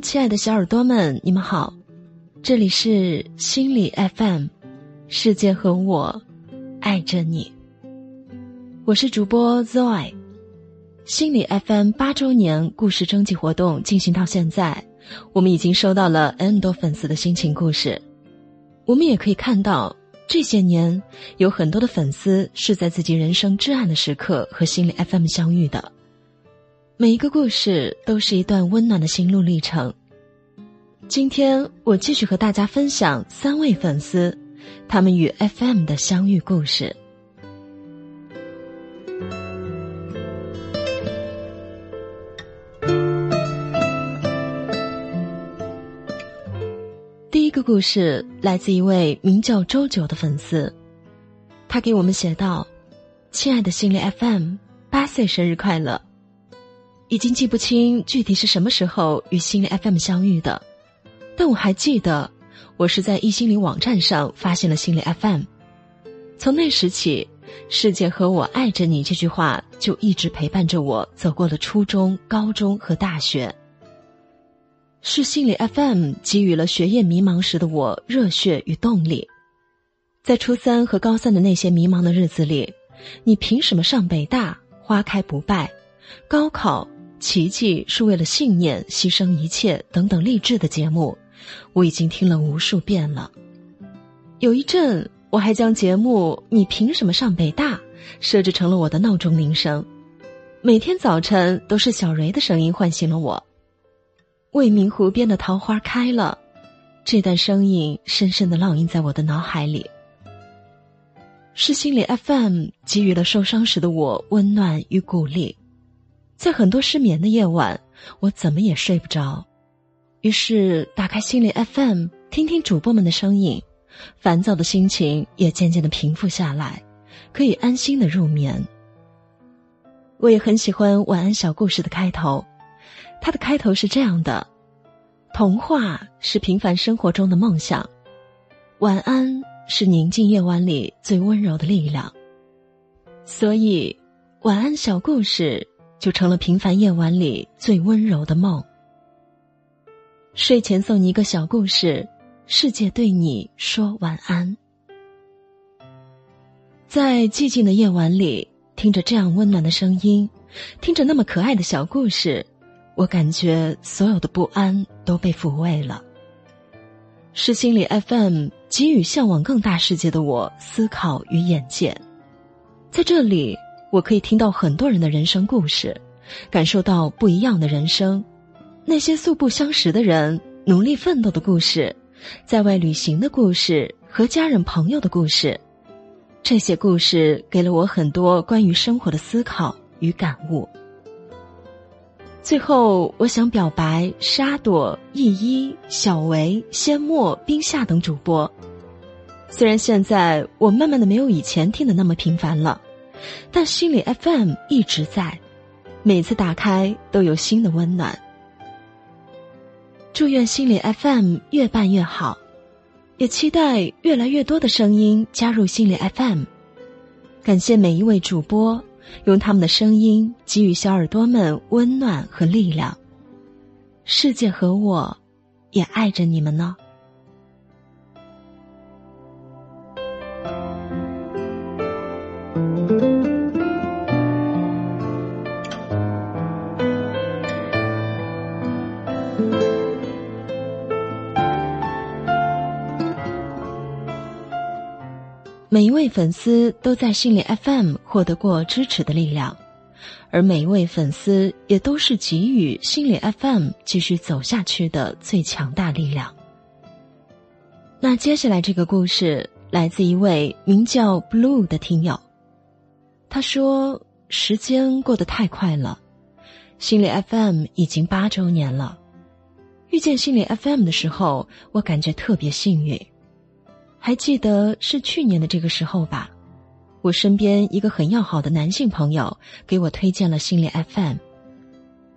亲爱的小耳朵们，你们好，这里是心理 FM，世界和我爱着你。我是主播 Zoe，心理 FM 八周年故事征集活动进行到现在，我们已经收到了 N 多粉丝的心情故事。我们也可以看到，这些年有很多的粉丝是在自己人生至暗的时刻和心理 FM 相遇的。每一个故事都是一段温暖的心路历程。今天我继续和大家分享三位粉丝他们与 FM 的相遇故事。第一个故事来自一位名叫周九的粉丝，他给我们写道：“亲爱的心理 FM，八岁生日快乐。”已经记不清具体是什么时候与心理 FM 相遇的，但我还记得，我是在易心理网站上发现了心理 FM。从那时起，“世界和我爱着你”这句话就一直陪伴着我走过了初中、高中和大学。是心理 FM 给予了学业迷茫时的我热血与动力。在初三和高三的那些迷茫的日子里，你凭什么上北大？花开不败，高考。奇迹是为了信念牺牲一切等等励志的节目，我已经听了无数遍了。有一阵，我还将节目“你凭什么上北大”设置成了我的闹钟铃声，每天早晨都是小蕊的声音唤醒了我。未名湖边的桃花开了，这段声音深深的烙印在我的脑海里。是心理 FM 给予了受伤时的我温暖与鼓励。在很多失眠的夜晚，我怎么也睡不着，于是打开心理 FM，听听主播们的声音，烦躁的心情也渐渐的平复下来，可以安心的入眠。我也很喜欢晚安小故事的开头，它的开头是这样的：童话是平凡生活中的梦想，晚安是宁静夜晚里最温柔的力量。所以，晚安小故事。就成了平凡夜晚里最温柔的梦。睡前送你一个小故事，世界对你说晚安。在寂静的夜晚里，听着这样温暖的声音，听着那么可爱的小故事，我感觉所有的不安都被抚慰了。是心理 FM 给予向往更大世界的我思考与眼界，在这里。我可以听到很多人的人生故事，感受到不一样的人生，那些素不相识的人努力奋斗的故事，在外旅行的故事和家人朋友的故事，这些故事给了我很多关于生活的思考与感悟。最后，我想表白沙朵、依依、小维、仙墨、冰夏等主播，虽然现在我慢慢的没有以前听的那么频繁了。但心理 FM 一直在，每次打开都有新的温暖。祝愿心理 FM 越办越好，也期待越来越多的声音加入心理 FM。感谢每一位主播，用他们的声音给予小耳朵们温暖和力量。世界和我，也爱着你们呢。每一位粉丝都在心理 FM 获得过支持的力量，而每一位粉丝也都是给予心理 FM 继续走下去的最强大力量。那接下来这个故事来自一位名叫 Blue 的听友，他说：“时间过得太快了，心理 FM 已经八周年了。遇见心理 FM 的时候，我感觉特别幸运。”还记得是去年的这个时候吧，我身边一个很要好的男性朋友给我推荐了心理 FM。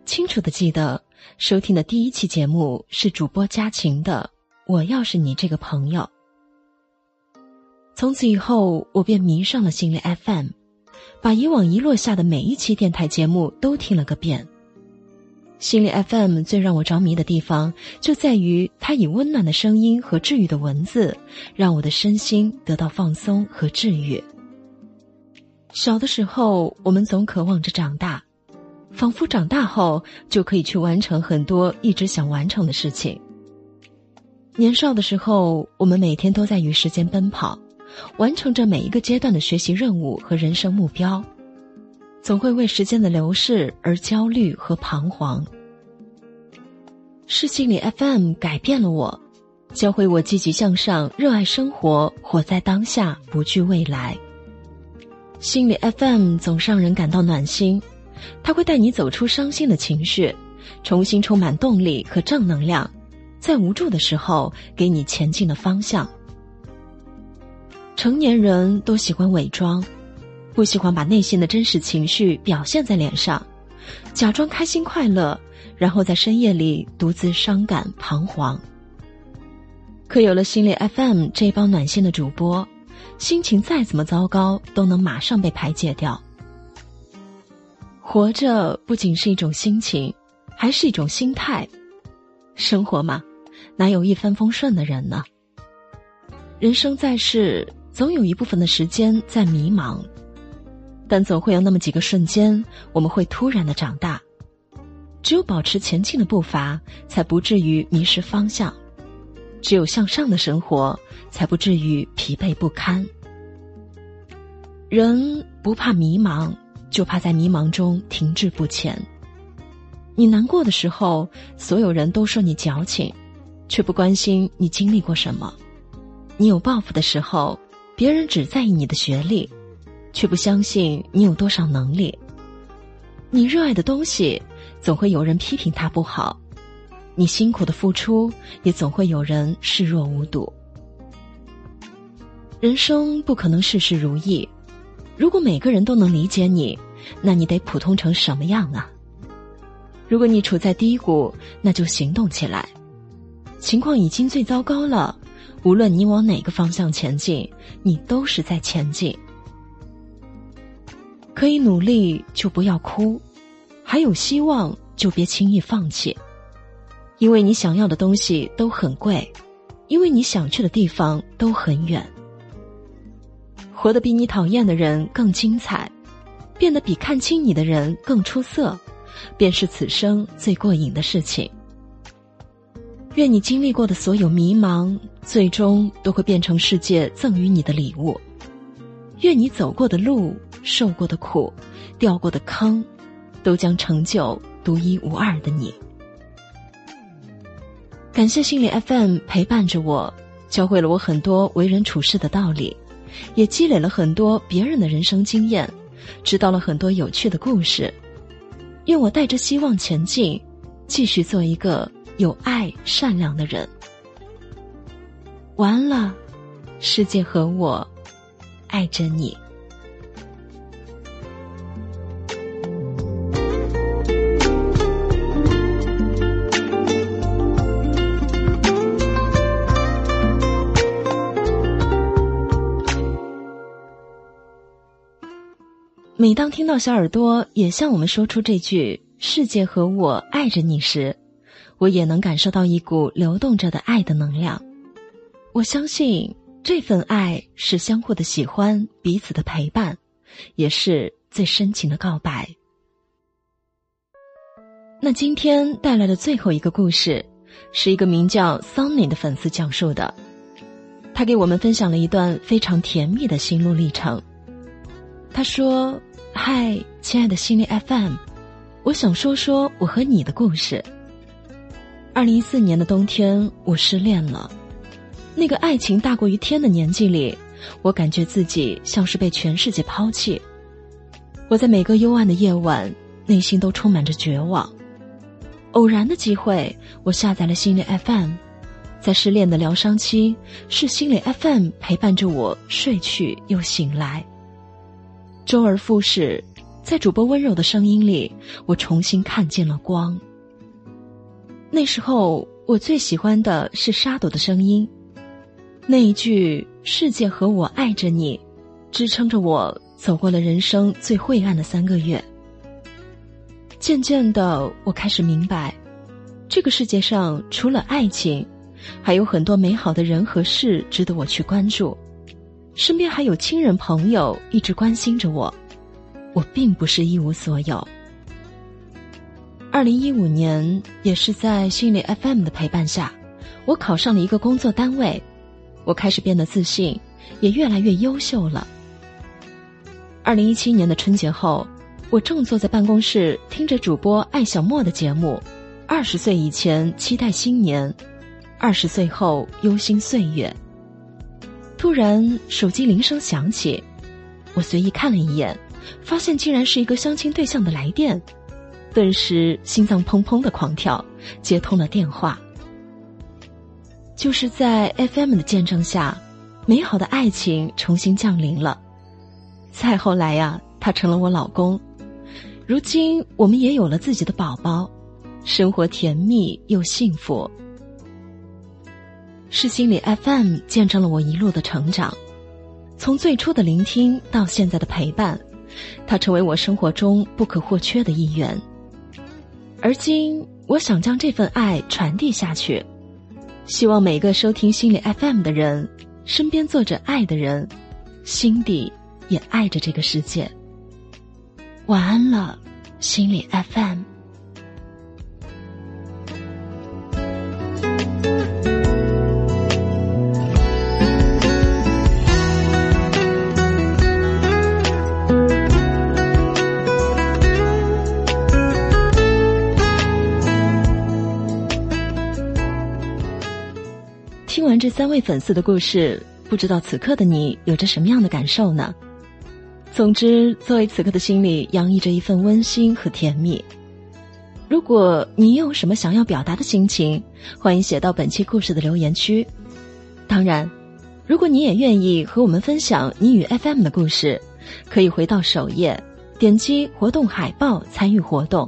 清楚的记得收听的第一期节目是主播佳晴的《我要是你这个朋友》。从此以后，我便迷上了心理 FM，把以往遗落下的每一期电台节目都听了个遍。心理 FM 最让我着迷的地方，就在于它以温暖的声音和治愈的文字，让我的身心得到放松和治愈。小的时候，我们总渴望着长大，仿佛长大后就可以去完成很多一直想完成的事情。年少的时候，我们每天都在与时间奔跑，完成着每一个阶段的学习任务和人生目标。总会为时间的流逝而焦虑和彷徨。是心理 FM 改变了我，教会我积极向上、热爱生活、活在当下、不惧未来。心理 FM 总让人感到暖心，它会带你走出伤心的情绪，重新充满动力和正能量，在无助的时候给你前进的方向。成年人都喜欢伪装。不喜欢把内心的真实情绪表现在脸上，假装开心快乐，然后在深夜里独自伤感彷徨。可有了心理 FM 这帮暖心的主播，心情再怎么糟糕都能马上被排解掉。活着不仅是一种心情，还是一种心态。生活嘛，哪有一帆风顺的人呢？人生在世，总有一部分的时间在迷茫。但总会有那么几个瞬间，我们会突然的长大。只有保持前进的步伐，才不至于迷失方向；只有向上的生活，才不至于疲惫不堪。人不怕迷茫，就怕在迷茫中停滞不前。你难过的时候，所有人都说你矫情，却不关心你经历过什么；你有抱负的时候，别人只在意你的学历。却不相信你有多少能力。你热爱的东西，总会有人批评它不好；你辛苦的付出，也总会有人视若无睹。人生不可能事事如意，如果每个人都能理解你，那你得普通成什么样啊？如果你处在低谷，那就行动起来。情况已经最糟糕了，无论你往哪个方向前进，你都是在前进。可以努力就不要哭，还有希望就别轻易放弃，因为你想要的东西都很贵，因为你想去的地方都很远。活得比你讨厌的人更精彩，变得比看清你的人更出色，便是此生最过瘾的事情。愿你经历过的所有迷茫，最终都会变成世界赠予你的礼物。愿你走过的路。受过的苦，掉过的坑，都将成就独一无二的你。感谢心理 FM 陪伴着我，教会了我很多为人处事的道理，也积累了很多别人的人生经验，知道了很多有趣的故事。愿我带着希望前进，继续做一个有爱、善良的人。完了，世界和我爱着你。每当听到小耳朵也向我们说出这句“世界和我爱着你”时，我也能感受到一股流动着的爱的能量。我相信这份爱是相互的喜欢，彼此的陪伴，也是最深情的告白。那今天带来的最后一个故事，是一个名叫 Sunny 的粉丝讲述的，他给我们分享了一段非常甜蜜的心路历程。他说。嗨，亲爱的心灵 FM，我想说说我和你的故事。二零一四年的冬天，我失恋了。那个爱情大过于天的年纪里，我感觉自己像是被全世界抛弃。我在每个幽暗的夜晚，内心都充满着绝望。偶然的机会，我下载了心理 FM，在失恋的疗伤期，是心理 FM 陪伴着我睡去又醒来。周而复始，在主播温柔的声音里，我重新看见了光。那时候，我最喜欢的是沙朵的声音，那一句“世界和我爱着你”，支撑着我走过了人生最晦暗的三个月。渐渐的，我开始明白，这个世界上除了爱情，还有很多美好的人和事值得我去关注。身边还有亲人朋友一直关心着我，我并不是一无所有。二零一五年，也是在心理 FM 的陪伴下，我考上了一个工作单位，我开始变得自信，也越来越优秀了。二零一七年的春节后，我正坐在办公室听着主播艾小莫的节目，《二十岁以前期待新年，二十岁后忧心岁月》。突然，手机铃声响起，我随意看了一眼，发现竟然是一个相亲对象的来电，顿时心脏砰砰的狂跳，接通了电话。就是在 FM 的见证下，美好的爱情重新降临了。再后来呀，他成了我老公，如今我们也有了自己的宝宝，生活甜蜜又幸福。是心理 FM 见证了我一路的成长，从最初的聆听到现在的陪伴，它成为我生活中不可或缺的一员。而今，我想将这份爱传递下去，希望每个收听心理 FM 的人，身边坐着爱的人，心底也爱着这个世界。晚安了，心理 FM。这三位粉丝的故事，不知道此刻的你有着什么样的感受呢？总之，作为此刻的心里洋溢着一份温馨和甜蜜。如果你有什么想要表达的心情，欢迎写到本期故事的留言区。当然，如果你也愿意和我们分享你与 FM 的故事，可以回到首页，点击活动海报参与活动。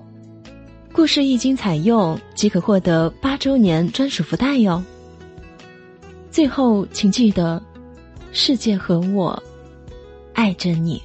故事一经采用，即可获得八周年专属福袋哟。最后，请记得，世界和我爱着你。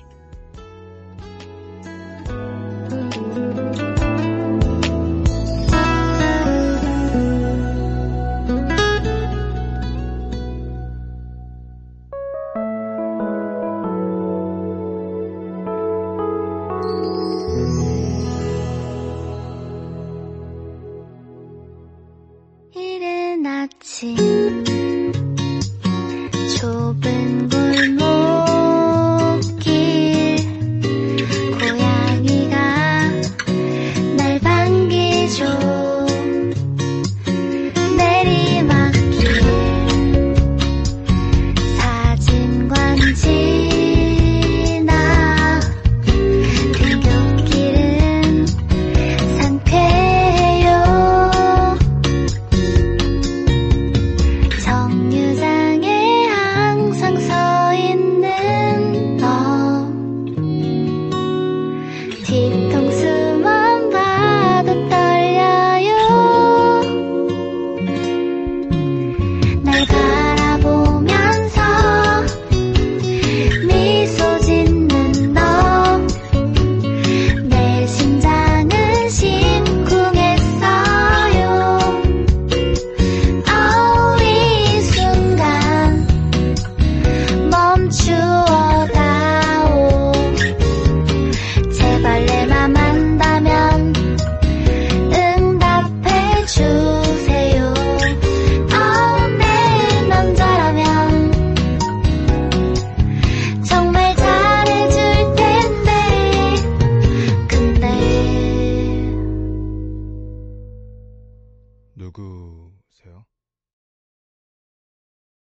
Cita